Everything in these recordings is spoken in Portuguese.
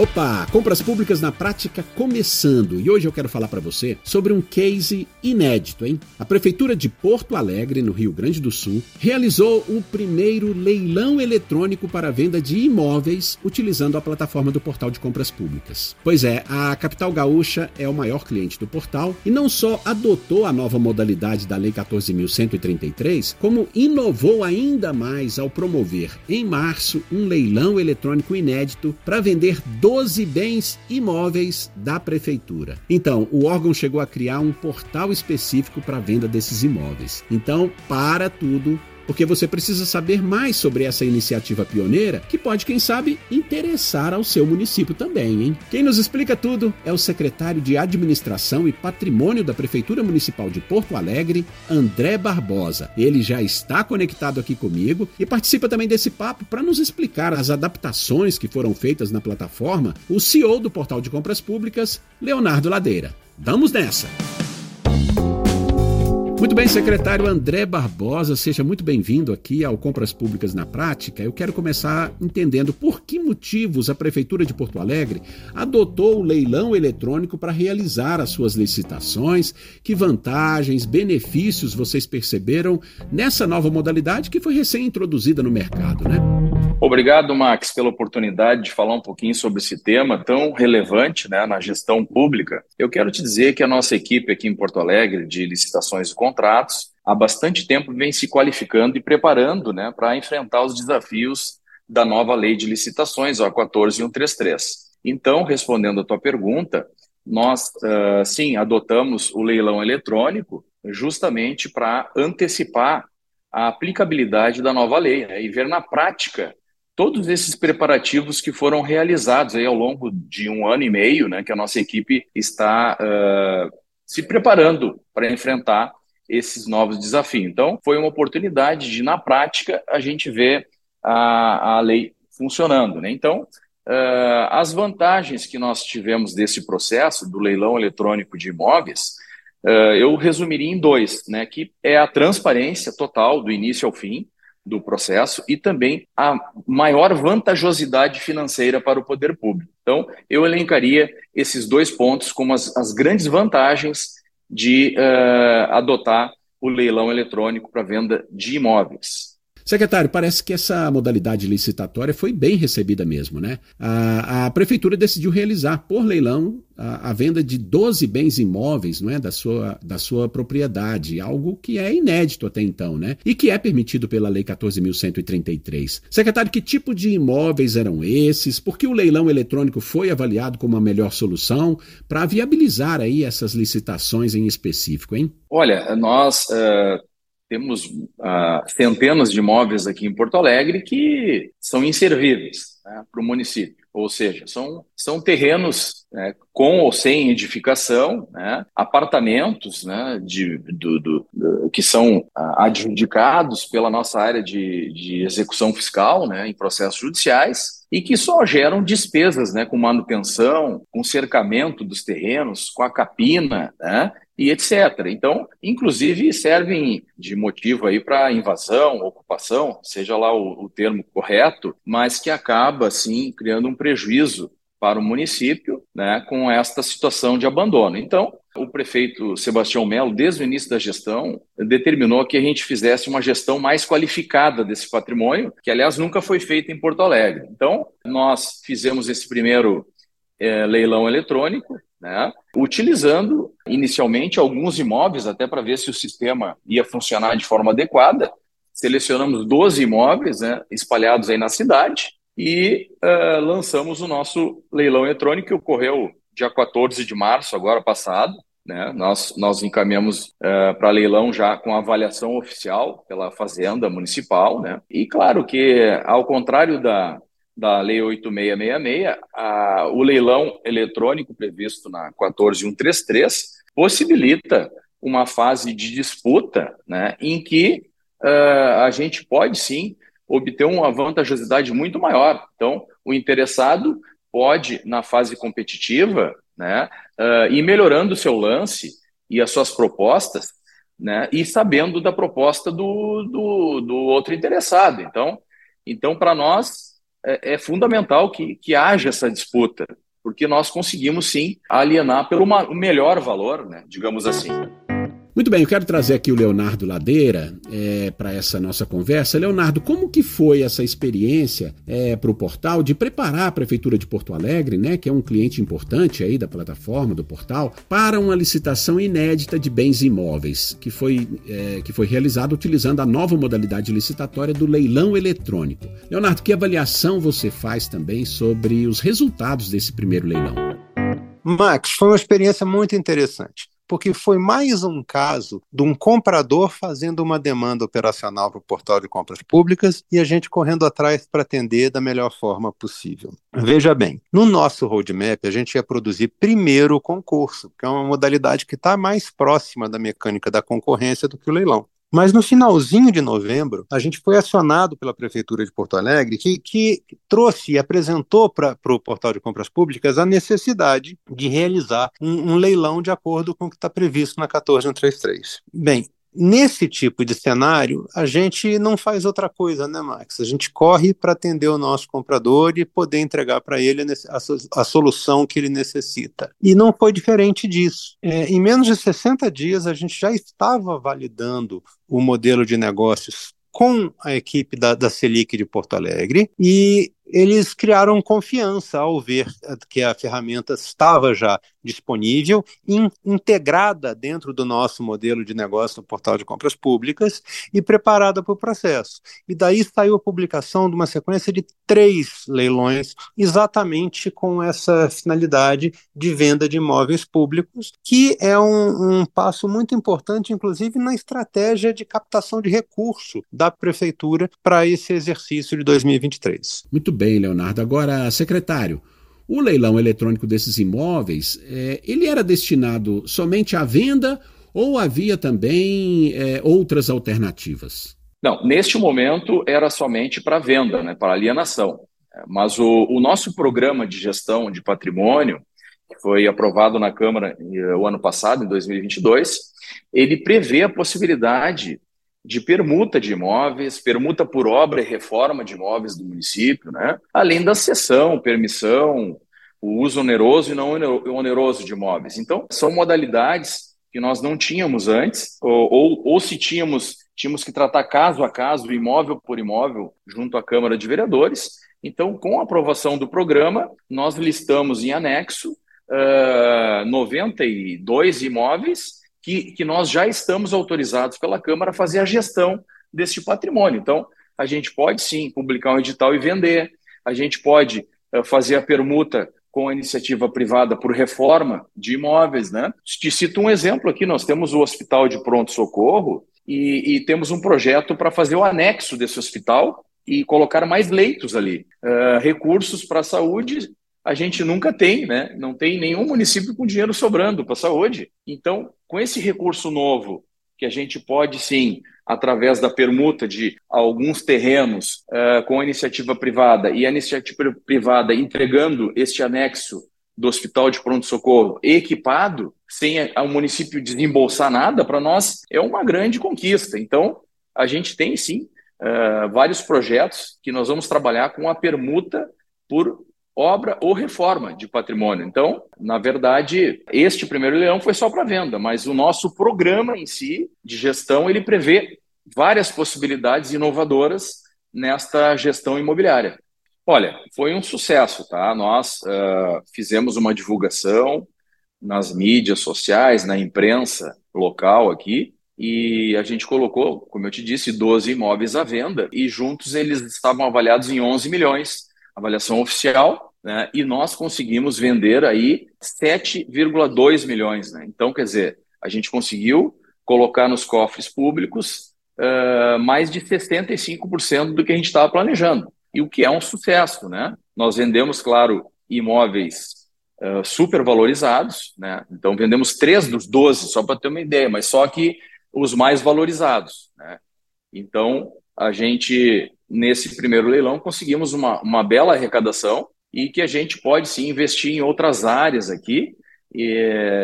Opa, compras públicas na prática começando. E hoje eu quero falar para você sobre um case inédito, hein? A prefeitura de Porto Alegre, no Rio Grande do Sul, realizou o primeiro leilão eletrônico para venda de imóveis utilizando a plataforma do Portal de Compras Públicas. Pois é, a capital gaúcha é o maior cliente do portal e não só adotou a nova modalidade da Lei 14.133, como inovou ainda mais ao promover em março um leilão eletrônico inédito para vender 12 bens imóveis da prefeitura. Então, o órgão chegou a criar um portal específico para a venda desses imóveis. Então, para tudo, porque você precisa saber mais sobre essa iniciativa pioneira que pode, quem sabe, interessar ao seu município também, hein? Quem nos explica tudo é o secretário de Administração e Patrimônio da Prefeitura Municipal de Porto Alegre, André Barbosa. Ele já está conectado aqui comigo e participa também desse papo para nos explicar as adaptações que foram feitas na plataforma, o CEO do Portal de Compras Públicas, Leonardo Ladeira. Vamos nessa! Muito bem, secretário André Barbosa, seja muito bem-vindo aqui ao Compras Públicas na Prática. Eu quero começar entendendo por que motivos a Prefeitura de Porto Alegre adotou o leilão eletrônico para realizar as suas licitações, que vantagens, benefícios vocês perceberam nessa nova modalidade que foi recém-introduzida no mercado, né? Obrigado, Max, pela oportunidade de falar um pouquinho sobre esse tema tão relevante né, na gestão pública. Eu quero te dizer que a nossa equipe aqui em Porto Alegre, de licitações e contratos, há bastante tempo vem se qualificando e preparando né, para enfrentar os desafios da nova lei de licitações, a 14133. Então, respondendo a tua pergunta, nós, uh, sim, adotamos o leilão eletrônico justamente para antecipar a aplicabilidade da nova lei né, e ver na prática todos esses preparativos que foram realizados aí ao longo de um ano e meio, né, que a nossa equipe está uh, se preparando para enfrentar esses novos desafios. Então, foi uma oportunidade de, na prática, a gente ver a, a lei funcionando. Né? Então, uh, as vantagens que nós tivemos desse processo, do leilão eletrônico de imóveis, uh, eu resumiria em dois, né, que é a transparência total, do início ao fim, do processo e também a maior vantajosidade financeira para o poder público. Então, eu elencaria esses dois pontos como as, as grandes vantagens de uh, adotar o leilão eletrônico para venda de imóveis. Secretário, parece que essa modalidade licitatória foi bem recebida mesmo, né? A, a prefeitura decidiu realizar por leilão a, a, venda de 12 bens imóveis, não é, da sua, da sua propriedade, algo que é inédito até então, né? E que é permitido pela Lei 14.133. Secretário, que tipo de imóveis eram esses? Por que o leilão eletrônico foi avaliado como a melhor solução para viabilizar aí essas licitações em específico, hein? Olha, nós uh temos uh, centenas de imóveis aqui em Porto Alegre que são inservíveis né, para o município, ou seja, são, são terrenos né, com ou sem edificação, né, apartamentos né, de, do, do, do, que são uh, adjudicados pela nossa área de, de execução fiscal né, em processos judiciais e que só geram despesas né, com manutenção, com cercamento dos terrenos, com a capina, né, e etc. Então, inclusive, servem de motivo aí para invasão, ocupação, seja lá o, o termo correto, mas que acaba, assim, criando um prejuízo para o município né, com esta situação de abandono. Então, o prefeito Sebastião Melo, desde o início da gestão, determinou que a gente fizesse uma gestão mais qualificada desse patrimônio, que, aliás, nunca foi feita em Porto Alegre. Então, nós fizemos esse primeiro é, leilão eletrônico, né, utilizando inicialmente alguns imóveis, até para ver se o sistema ia funcionar de forma adequada. Selecionamos 12 imóveis né, espalhados aí na cidade e uh, lançamos o nosso leilão eletrônico, que ocorreu dia 14 de março, agora passado. Né? Nós, nós encaminhamos uh, para leilão já com avaliação oficial pela Fazenda Municipal. Né? E claro que, ao contrário da, da Lei 8666, a, o leilão eletrônico previsto na 14133 possibilita uma fase de disputa né, em que uh, a gente pode sim obter uma vantajosidade muito maior. Então, o interessado pode, na fase competitiva, né, uh, ir melhorando o seu lance e as suas propostas, né, e sabendo da proposta do, do, do outro interessado. Então, então para nós é, é, fundamental que, que haja essa disputa, porque nós conseguimos sim alienar pelo melhor valor, né, digamos assim. Muito bem, eu quero trazer aqui o Leonardo Ladeira é, para essa nossa conversa. Leonardo, como que foi essa experiência é, para o portal de preparar a Prefeitura de Porto Alegre, né, que é um cliente importante aí da plataforma, do portal, para uma licitação inédita de bens imóveis, que foi, é, que foi realizada utilizando a nova modalidade licitatória do leilão eletrônico. Leonardo, que avaliação você faz também sobre os resultados desse primeiro leilão? Max, foi uma experiência muito interessante porque foi mais um caso de um comprador fazendo uma demanda operacional para o portal de compras públicas e a gente correndo atrás para atender da melhor forma possível. Veja bem, no nosso roadmap, a gente ia produzir primeiro o concurso, que é uma modalidade que está mais próxima da mecânica da concorrência do que o leilão. Mas no finalzinho de novembro, a gente foi acionado pela Prefeitura de Porto Alegre, que, que trouxe e apresentou para o portal de compras públicas a necessidade de realizar um, um leilão de acordo com o que está previsto na 14133. Bem, Nesse tipo de cenário, a gente não faz outra coisa, né, Max? A gente corre para atender o nosso comprador e poder entregar para ele a, solução que ele necessita. E não foi diferente disso. É, em menos de 60 dias, a gente já estava validando o modelo de negócios com a equipe da, da Selic de Porto Alegre e eles criaram confiança ao ver que a ferramenta estava já disponível, in, integrada dentro do nosso modelo de negócio no portal de compras públicas e preparada para o processo. E daí saiu a publicação de uma sequência de três leilões, exatamente com essa finalidade de venda de imóveis públicos, que é um, um passo muito importante, inclusive na estratégia de captação de recurso da prefeitura para esse exercício de 2023. Muito bem, Leonardo. Agora, secretário, o leilão eletrônico desses imóveis, é, ele era destinado somente à venda ou havia também é, outras alternativas? Não, neste momento era somente para venda, né, para alienação. Mas o, o, nosso programa de gestão de patrimônio, que foi aprovado na Câmara o ano passado, em 2022, ele prevê a possibilidade de permuta de imóveis, permuta por obra e reforma de imóveis do município, né? além da cessão, permissão, o uso oneroso e não oneroso de imóveis. Então, são modalidades que nós não tínhamos antes, ou, ou, ou se tínhamos, tínhamos que tratar caso a caso, imóvel por imóvel, junto à Câmara de Vereadores. Então, com a aprovação do programa, nós listamos em anexo uh, 92 imóveis que, que nós já estamos autorizados pela Câmara a fazer a gestão desse patrimônio. Então, a gente pode sim publicar um edital e vender, a gente pode uh, fazer a permuta com a iniciativa privada por reforma de imóveis, né? Te cito um exemplo aqui, nós temos o Hospital de Pronto Socorro e, e temos um projeto para fazer o anexo desse hospital e colocar mais leitos ali, uh, recursos para a saúde a gente nunca tem, né? Não tem nenhum município com dinheiro sobrando para saúde. Então, com esse recurso novo, que a gente pode sim, através da permuta de alguns terrenos uh, com a iniciativa privada e a iniciativa privada entregando este anexo do hospital de pronto-socorro equipado, sem o município desembolsar nada, para nós é uma grande conquista. Então, a gente tem sim uh, vários projetos que nós vamos trabalhar com a permuta por obra ou reforma de patrimônio. Então, na verdade, este primeiro leilão foi só para venda, mas o nosso programa em si de gestão ele prevê várias possibilidades inovadoras nesta gestão imobiliária. Olha, foi um sucesso, tá? Nós uh, fizemos uma divulgação nas mídias sociais, na imprensa local aqui, e a gente colocou, como eu te disse, 12 imóveis à venda, e juntos eles estavam avaliados em 11 milhões, avaliação oficial, né, e nós conseguimos vender aí 7,2 milhões. Né? Então, quer dizer, a gente conseguiu colocar nos cofres públicos uh, mais de 65% do que a gente estava planejando, e o que é um sucesso. Né? Nós vendemos, claro, imóveis uh, super valorizados, né? então vendemos três dos 12, só para ter uma ideia, mas só que os mais valorizados. Né? Então, a gente, nesse primeiro leilão, conseguimos uma, uma bela arrecadação, e que a gente pode sim investir em outras áreas aqui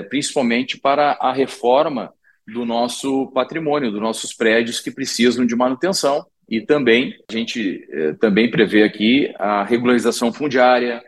principalmente para a reforma do nosso patrimônio, dos nossos prédios que precisam de manutenção. E também a gente eh, também prevê aqui a regularização fundiária,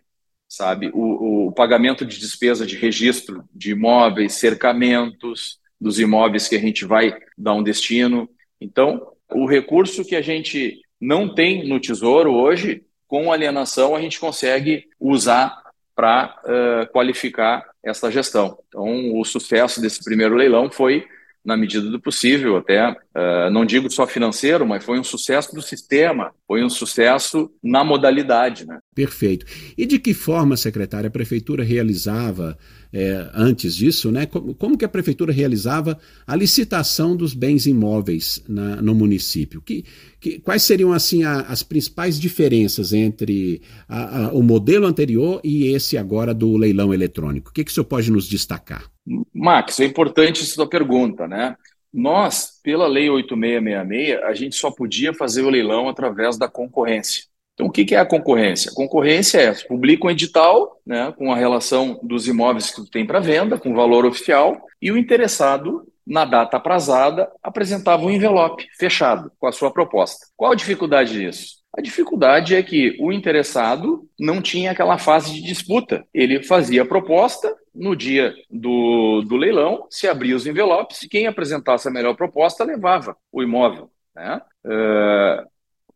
sabe, o, o pagamento de despesa de registro de imóveis, cercamentos dos imóveis que a gente vai dar um destino. Então, o recurso que a gente não tem no Tesouro hoje, com alienação, a gente consegue usar para uh, qualificar essa gestão. Então, o sucesso desse primeiro leilão foi na medida do possível, até uh, não digo só financeiro, mas foi um sucesso do sistema, foi um sucesso na modalidade. Né? Perfeito. E de que forma, secretária, a prefeitura realizava é, antes disso, né? Como, como, que a prefeitura realizava a licitação dos bens imóveis na, no município? Que, que, quais seriam assim a, as principais diferenças entre a, a, o modelo anterior e esse agora do leilão eletrônico? O que, que o senhor pode nos destacar? Max, é importante essa sua pergunta, né? Nós, pela Lei 8666, a gente só podia fazer o leilão através da concorrência. Então, o que é a concorrência? A concorrência é publica um edital né, com a relação dos imóveis que tu tem para venda, com valor oficial, e o interessado, na data aprazada, apresentava um envelope fechado com a sua proposta. Qual a dificuldade disso? A dificuldade é que o interessado não tinha aquela fase de disputa. Ele fazia a proposta, no dia do, do leilão, se abria os envelopes e quem apresentasse a melhor proposta levava o imóvel. Né? Uh,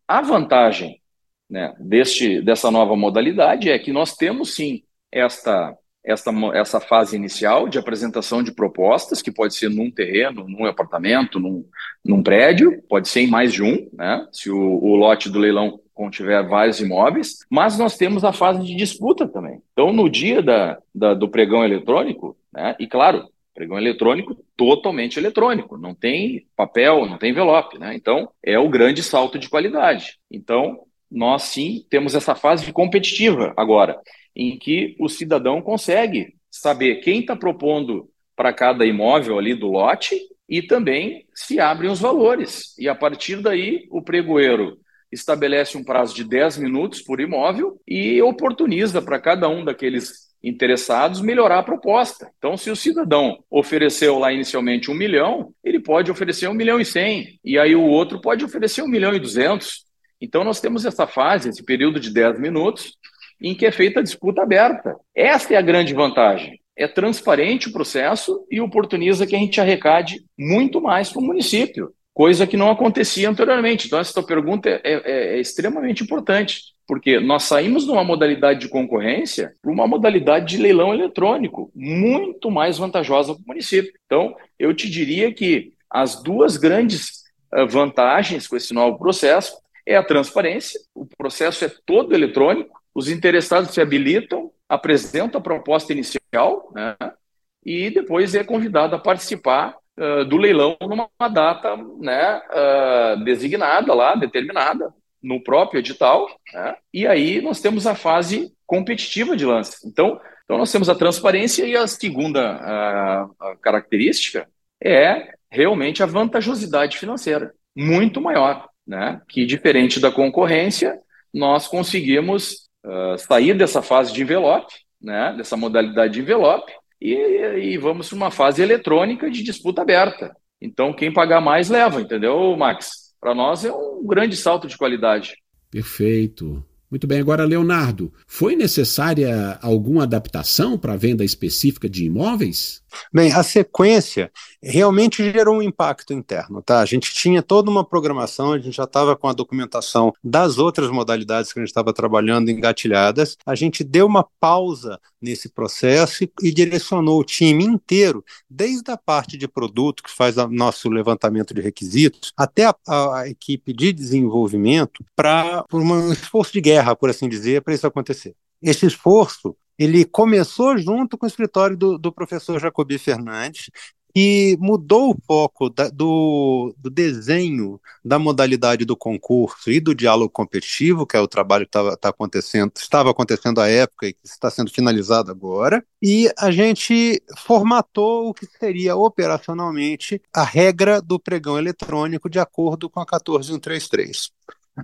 a vantagem né, deste, dessa nova modalidade é que nós temos sim esta, esta, essa fase inicial de apresentação de propostas, que pode ser num terreno, num apartamento, num, num prédio, pode ser em mais de um, né, se o, o lote do leilão contiver vários imóveis, mas nós temos a fase de disputa também. Então, no dia da, da do pregão eletrônico, né, e claro, pregão eletrônico totalmente eletrônico, não tem papel, não tem envelope, né? Então, é o grande salto de qualidade. Então, nós sim temos essa fase competitiva agora, em que o cidadão consegue saber quem está propondo para cada imóvel ali do lote e também se abrem os valores. E a partir daí, o pregoeiro estabelece um prazo de 10 minutos por imóvel e oportuniza para cada um daqueles interessados melhorar a proposta. Então, se o cidadão ofereceu lá inicialmente um milhão, ele pode oferecer um milhão e cem, e aí o outro pode oferecer um milhão e duzentos. Então, nós temos essa fase, esse período de 10 minutos, em que é feita a disputa aberta. Essa é a grande vantagem. É transparente o processo e oportuniza que a gente arrecade muito mais para o município, coisa que não acontecia anteriormente. Então, essa pergunta é, é, é extremamente importante, porque nós saímos de uma modalidade de concorrência para uma modalidade de leilão eletrônico, muito mais vantajosa para o município. Então, eu te diria que as duas grandes eh, vantagens com esse novo processo é a transparência, o processo é todo eletrônico, os interessados se habilitam, apresentam a proposta inicial, né, e depois é convidado a participar uh, do leilão numa data né, uh, designada lá, determinada, no próprio edital, né, e aí nós temos a fase competitiva de lance. Então, então nós temos a transparência e a segunda uh, característica é realmente a vantajosidade financeira, muito maior né, que, diferente da concorrência, nós conseguimos uh, sair dessa fase de envelope, né, dessa modalidade de envelope, e, e vamos para uma fase eletrônica de disputa aberta. Então, quem pagar mais leva, entendeu, Max? Para nós é um grande salto de qualidade. Perfeito. Muito bem, agora, Leonardo, foi necessária alguma adaptação para a venda específica de imóveis? Bem, a sequência realmente gerou um impacto interno, tá? A gente tinha toda uma programação, a gente já estava com a documentação das outras modalidades que a gente estava trabalhando engatilhadas. A gente deu uma pausa nesse processo e, e direcionou o time inteiro, desde a parte de produto, que faz o nosso levantamento de requisitos, até a, a, a equipe de desenvolvimento, para um esforço de guerra, por assim dizer, para isso acontecer. Esse esforço ele começou junto com o escritório do, do professor Jacobi Fernandes, e mudou o foco da, do, do, desenho da modalidade do concurso e do diálogo competitivo, que é o trabalho que tava, tá acontecendo, estava acontecendo à época e que está sendo finalizado agora, e a gente formatou o que seria operacionalmente a regra do pregão eletrônico de acordo com a 14133.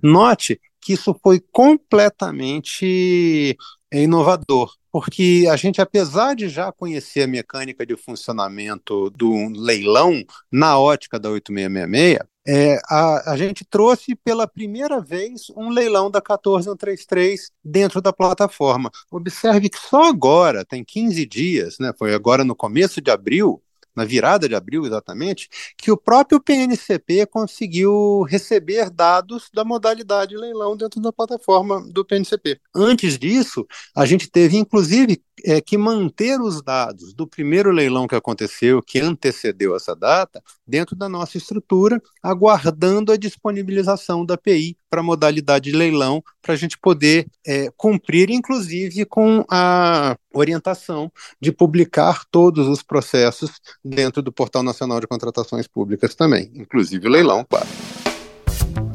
Note que isso foi completamente é inovador, porque a gente, apesar de já conhecer a mecânica de funcionamento do leilão na ótica da 8666, é, a, a, gente trouxe pela primeira vez um leilão da 14133 dentro da plataforma. Observe que só agora, tem 15 dias, né, foi agora no começo de abril, na virada de abril exatamente, que o próprio PNCP conseguiu receber dados da modalidade leilão dentro da plataforma do PNCP. Antes disso, a gente teve inclusive é, que manter os dados do primeiro leilão que aconteceu, que antecedeu essa data, dentro da nossa estrutura, aguardando a disponibilização da API para a modalidade de leilão, para a gente poder é, cumprir, inclusive, com a orientação de publicar todos os processos dentro do Portal Nacional de Contratações Públicas também, inclusive o leilão, claro.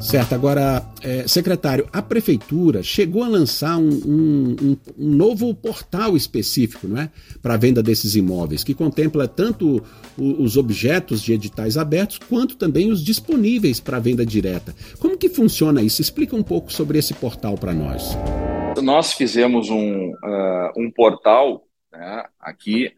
Certo, agora, é, secretário, a prefeitura chegou a lançar um, um, um, um novo portal específico, não é? Para a venda desses imóveis, que contempla tanto o, os objetos de editais abertos, quanto também os disponíveis para venda direta. Como que funciona isso? Explica um pouco sobre esse portal para nós. Nós fizemos um, uh, um portal, né? aqui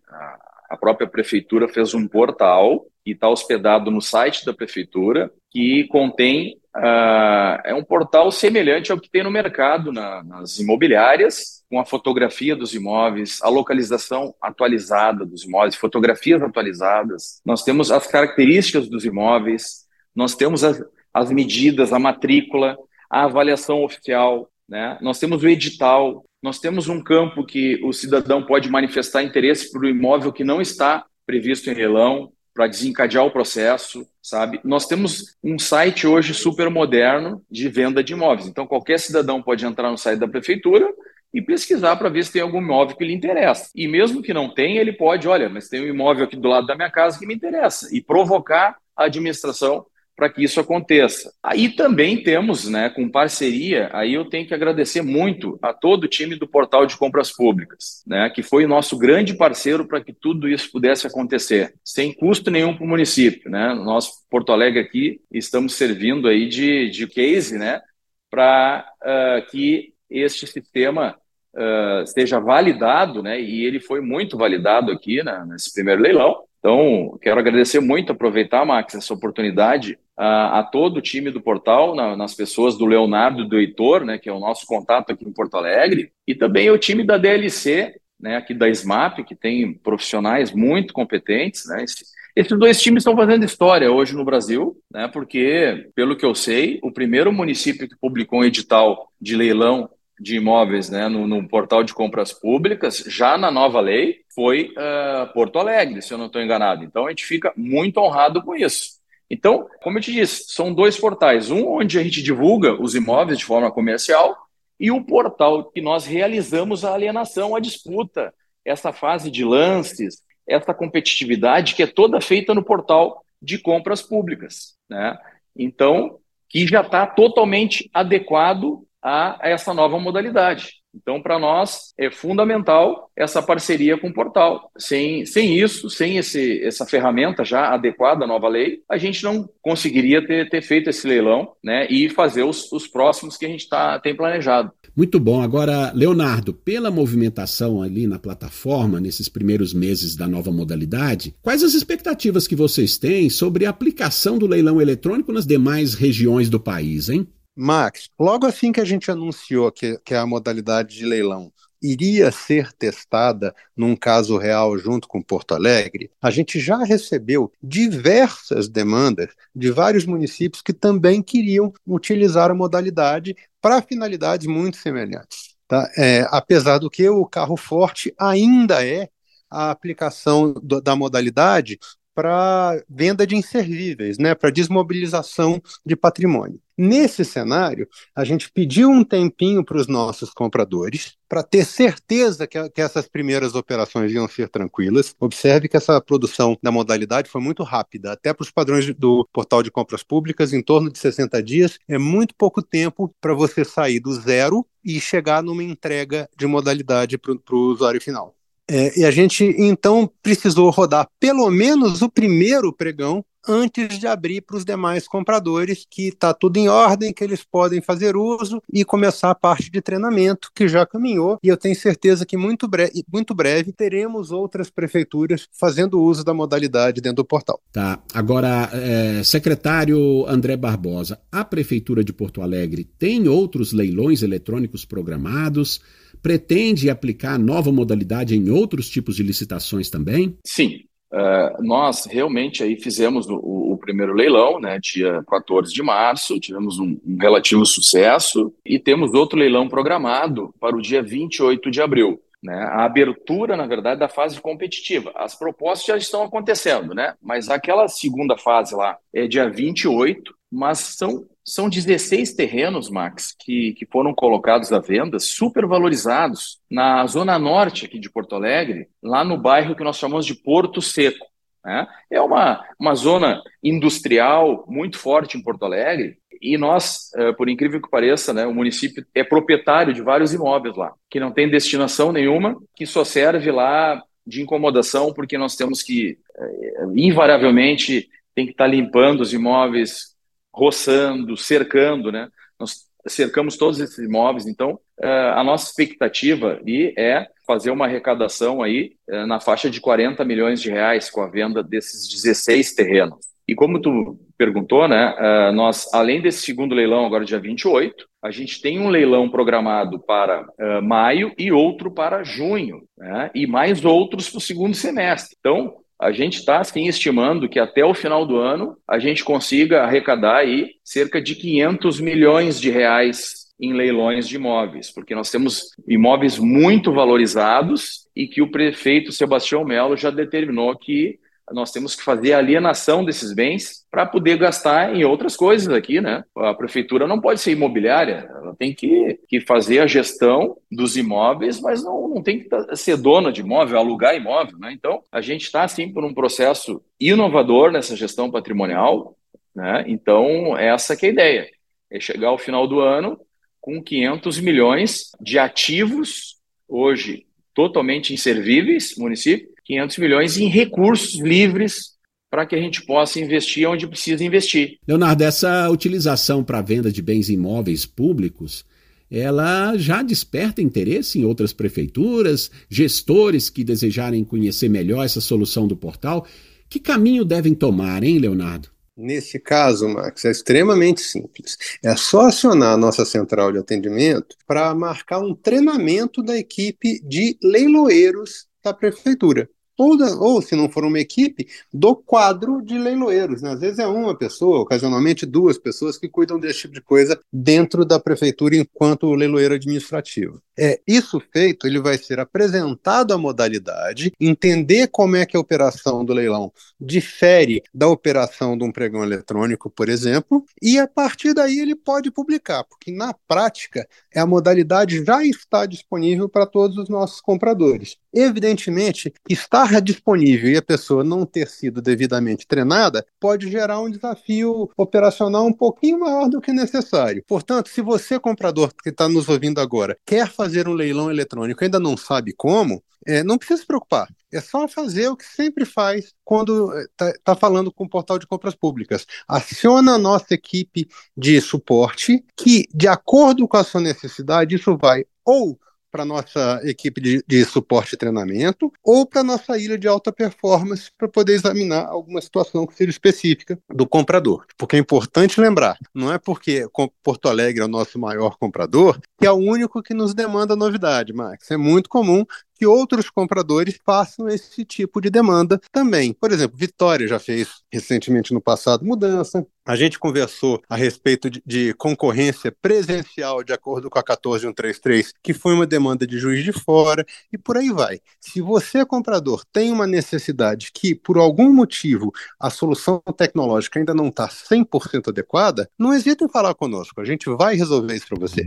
a própria prefeitura fez um portal e está hospedado no site da prefeitura, que contém Uh, é um portal semelhante ao que tem no mercado, na, nas imobiliárias, com a fotografia dos imóveis, a localização atualizada dos imóveis, fotografias atualizadas. Nós temos as características dos imóveis, nós temos as, as medidas, a matrícula, a avaliação oficial, né? nós temos o edital, nós temos um campo que o cidadão pode manifestar interesse por um imóvel que não está previsto em leilão, para desencadear o processo, sabe? Nós temos um site hoje super moderno de venda de imóveis. Então, qualquer cidadão pode entrar no site da prefeitura e pesquisar para ver se tem algum imóvel que lhe interessa. E mesmo que não tenha, ele pode, olha, mas tem um imóvel aqui do lado da minha casa que me interessa e provocar a administração para que isso aconteça. Aí também temos, né, com parceria, aí eu tenho que agradecer muito a todo o time do Portal de Compras Públicas, né, que foi nosso grande parceiro para que tudo isso pudesse acontecer, sem custo nenhum para o município. Né? Nós, Porto Alegre, aqui, estamos servindo aí de, de case né, para uh, que este sistema uh, seja validado, né, e ele foi muito validado aqui né, nesse primeiro leilão, então, quero agradecer muito, aproveitar, Max, essa oportunidade a, a todo o time do portal, na, nas pessoas do Leonardo e do Heitor, né, que é o nosso contato aqui em Porto Alegre, e também o time da DLC, né, aqui da SMAP, que tem profissionais muito competentes. Né, esse, esses dois times estão fazendo história hoje no Brasil, né, porque, pelo que eu sei, o primeiro município que publicou um edital de leilão de imóveis né, no, no, portal de compras públicas, já na nova lei, foi uh, Porto Alegre, se eu não estou enganado. Então a gente fica muito honrado com isso. Então, como eu te disse, são dois portais. Um onde a gente divulga os imóveis de forma comercial e o portal que nós realizamos a alienação, a disputa, essa fase de lances, essa competitividade que é toda feita no portal de compras públicas. Né? Então, que já está totalmente adequado a essa nova modalidade. Então, para nós, é fundamental essa parceria com o portal. Sem, sem isso, sem esse, essa ferramenta já adequada à nova lei, a gente não conseguiria ter, ter feito esse leilão né, e fazer os, os próximos que a gente tá, tem planejado. Muito bom. Agora, Leonardo, pela movimentação ali na plataforma, nesses primeiros meses da nova modalidade, quais as expectativas que vocês têm sobre a aplicação do leilão eletrônico nas demais regiões do país, hein? Max, logo assim que a gente anunciou que, que a modalidade de leilão iria ser testada num caso real junto com Porto Alegre, a gente já recebeu diversas demandas de vários municípios que também queriam utilizar a modalidade para finalidades muito semelhantes. Tá? É, apesar do que o carro forte ainda é a aplicação do, da modalidade para venda de inservíveis, né, para desmobilização de patrimônio. Nesse cenário, a gente pediu um tempinho para os nossos compradores para ter certeza que, que, essas primeiras operações iam ser tranquilas. Observe que essa produção da modalidade foi muito rápida, até para os padrões do portal de compras públicas, em torno de 60 dias. É muito pouco tempo para você sair do zero e chegar numa entrega de modalidade para o usuário final. É, e a gente então precisou rodar pelo menos o primeiro pregão antes de abrir para os demais compradores, que está tudo em ordem, que eles podem fazer uso e começar a parte de treinamento, que já caminhou, e eu tenho certeza que muito, breve, muito breve teremos outras prefeituras fazendo uso da modalidade dentro do portal. Tá. Agora, é, secretário André Barbosa, a Prefeitura de Porto Alegre tem outros leilões eletrônicos programados? Pretende aplicar a nova modalidade em outros tipos de licitações também? Sim, Uh, nós realmente aí fizemos o, o, primeiro leilão, né, dia 14 de março, tivemos um, um, relativo sucesso e temos outro leilão programado para o dia 28 de abril. Né, a abertura, na verdade, da fase competitiva. As propostas já estão acontecendo, né, mas aquela segunda fase lá é dia 28, mas são são 16 terrenos, Max, que, que foram colocados à venda, super valorizados, na zona norte aqui de Porto Alegre, lá no bairro que nós chamamos de Porto Seco. Né? É uma, uma zona industrial muito forte em Porto Alegre, e nós, eh, por incrível que pareça, né, o município é proprietário de vários imóveis lá, que não tem destinação nenhuma, que só serve lá de incomodação, porque nós temos que, eh, invariavelmente, tem que estar limpando os imóveis roçando, cercando, né? Nós cercamos todos esses imóveis, então eh, a nossa expectativa e é fazer uma arrecadação aí eh, na faixa de 40 milhões de reais com a venda desses 16 terrenos. E como tu perguntou, né, eh, nós, além desse segundo leilão, agora dia 28, a gente tem um leilão programado para maio e outro para junho, né, e mais outros para o segundo semestre. Então, a gente está estimando que até o final do ano a gente consiga arrecadar aí cerca de 500 milhões de reais em leilões de imóveis, porque nós temos imóveis muito valorizados e que o prefeito Sebastião Melo já determinou que nós temos que fazer a alienação desses bens para poder gastar em outras coisas aqui, né? A prefeitura não pode ser imobiliária, ela tem que, que fazer a gestão dos imóveis, mas não, não tem que ser dona de imóvel, alugar imóvel, né? Então, a gente está, assim, por um processo inovador nessa gestão patrimonial, né? Então, essa que é a ideia, é chegar ao final do ano com 500 milhões de ativos, hoje totalmente inservíveis, município, 500 milhões em recursos livres para que a gente possa investir onde precisa investir. Leonardo, essa utilização para venda de bens imóveis públicos, ela já desperta interesse em outras prefeituras, gestores que desejarem conhecer melhor essa solução do portal. Que caminho devem tomar, hein, Leonardo? Nesse caso, Max, é extremamente simples. É só acionar a nossa central de atendimento para marcar um treinamento da equipe de leiloeiros da prefeitura ou, da, ou, se não for uma equipe, do quadro de leiloeiros. Né? Às vezes é uma pessoa, ocasionalmente duas pessoas que cuidam desse tipo de coisa dentro da prefeitura enquanto leiloeiro administrativo. É, isso feito, ele vai ser apresentado a modalidade, entender como é que a operação do leilão difere da operação de um pregão eletrônico, por exemplo, e a partir daí ele pode publicar, porque na prática a modalidade já está disponível para todos os nossos compradores. Evidentemente, estar disponível e a pessoa não ter sido devidamente treinada pode gerar um desafio operacional um pouquinho maior do que necessário. Portanto, se você, comprador que está nos ouvindo agora, quer fazer um leilão eletrônico ainda não sabe como, é, não precisa se preocupar. É só fazer o que sempre faz quando está é, tá falando com o portal de compras públicas. Aciona a nossa equipe de suporte, que, de acordo com a sua necessidade, isso vai ou para nossa equipe de, de, suporte e treinamento ou para nossa ilha de alta performance para poder examinar alguma situação que seja específica do comprador. Porque é importante lembrar, não é porque Porto Alegre é o nosso maior comprador que é o único que nos demanda novidade, Max. É muito comum que outros compradores façam esse tipo de demanda também. Por exemplo, Vitória já fez recentemente no passado mudança. A gente conversou a respeito de, de concorrência presencial de acordo com a 14133, que foi uma demanda de juiz de fora, e por aí vai. Se você, comprador, tem uma necessidade que, por algum motivo, a solução tecnológica ainda não está 100% adequada, não hesite em falar conosco. A gente vai resolver isso para você.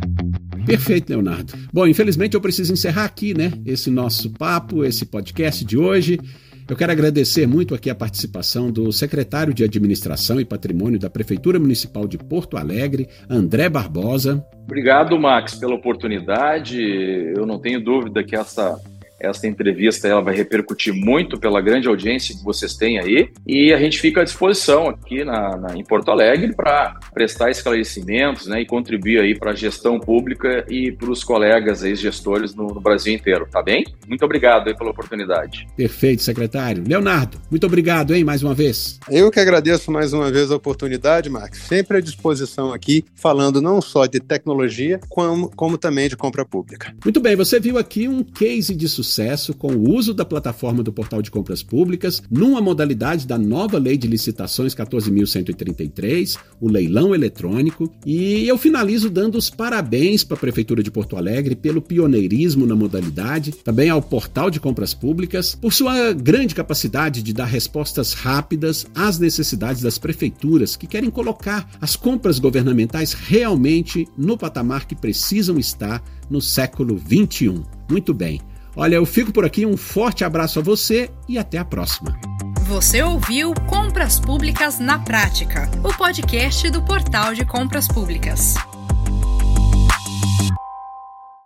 Perfeito, Leonardo. Bom, infelizmente eu preciso encerrar aqui, né? Esse nosso papo, esse podcast de hoje. Eu quero agradecer muito aqui a participação do secretário de Administração e Patrimônio da Prefeitura Municipal de Porto Alegre, André Barbosa. Obrigado, Max, pela oportunidade. Eu não tenho dúvida que essa esta entrevista ela vai repercutir muito pela grande audiência que vocês têm aí e a gente fica à disposição aqui na, na em Porto Alegre para prestar esclarecimentos né, e contribuir aí para a gestão pública e para os colegas ex-gestores no, no, Brasil inteiro, tá bem? Muito obrigado aí pela oportunidade. Perfeito, secretário. Leonardo, muito obrigado, hein, mais uma vez. Eu que agradeço mais uma vez a oportunidade, Max. Sempre à disposição aqui, falando não só de tecnologia, como, como também de compra pública. Muito bem, você viu aqui um case de sucesso com o uso da plataforma do Portal de Compras Públicas numa modalidade da nova Lei de Licitações 14.133, o leilão eletrônico, e eu finalizo dando os parabéns para a Prefeitura de Porto Alegre pelo pioneirismo na modalidade, também ao Portal de Compras Públicas, por sua grande capacidade de dar respostas rápidas às necessidades das prefeituras que querem colocar as compras governamentais realmente no patamar que precisam estar no século 21. Muito bem. Olha, eu fico por aqui, um forte abraço a você e até a próxima. Você ouviu Compras Públicas na Prática, o podcast do Portal de Compras Públicas.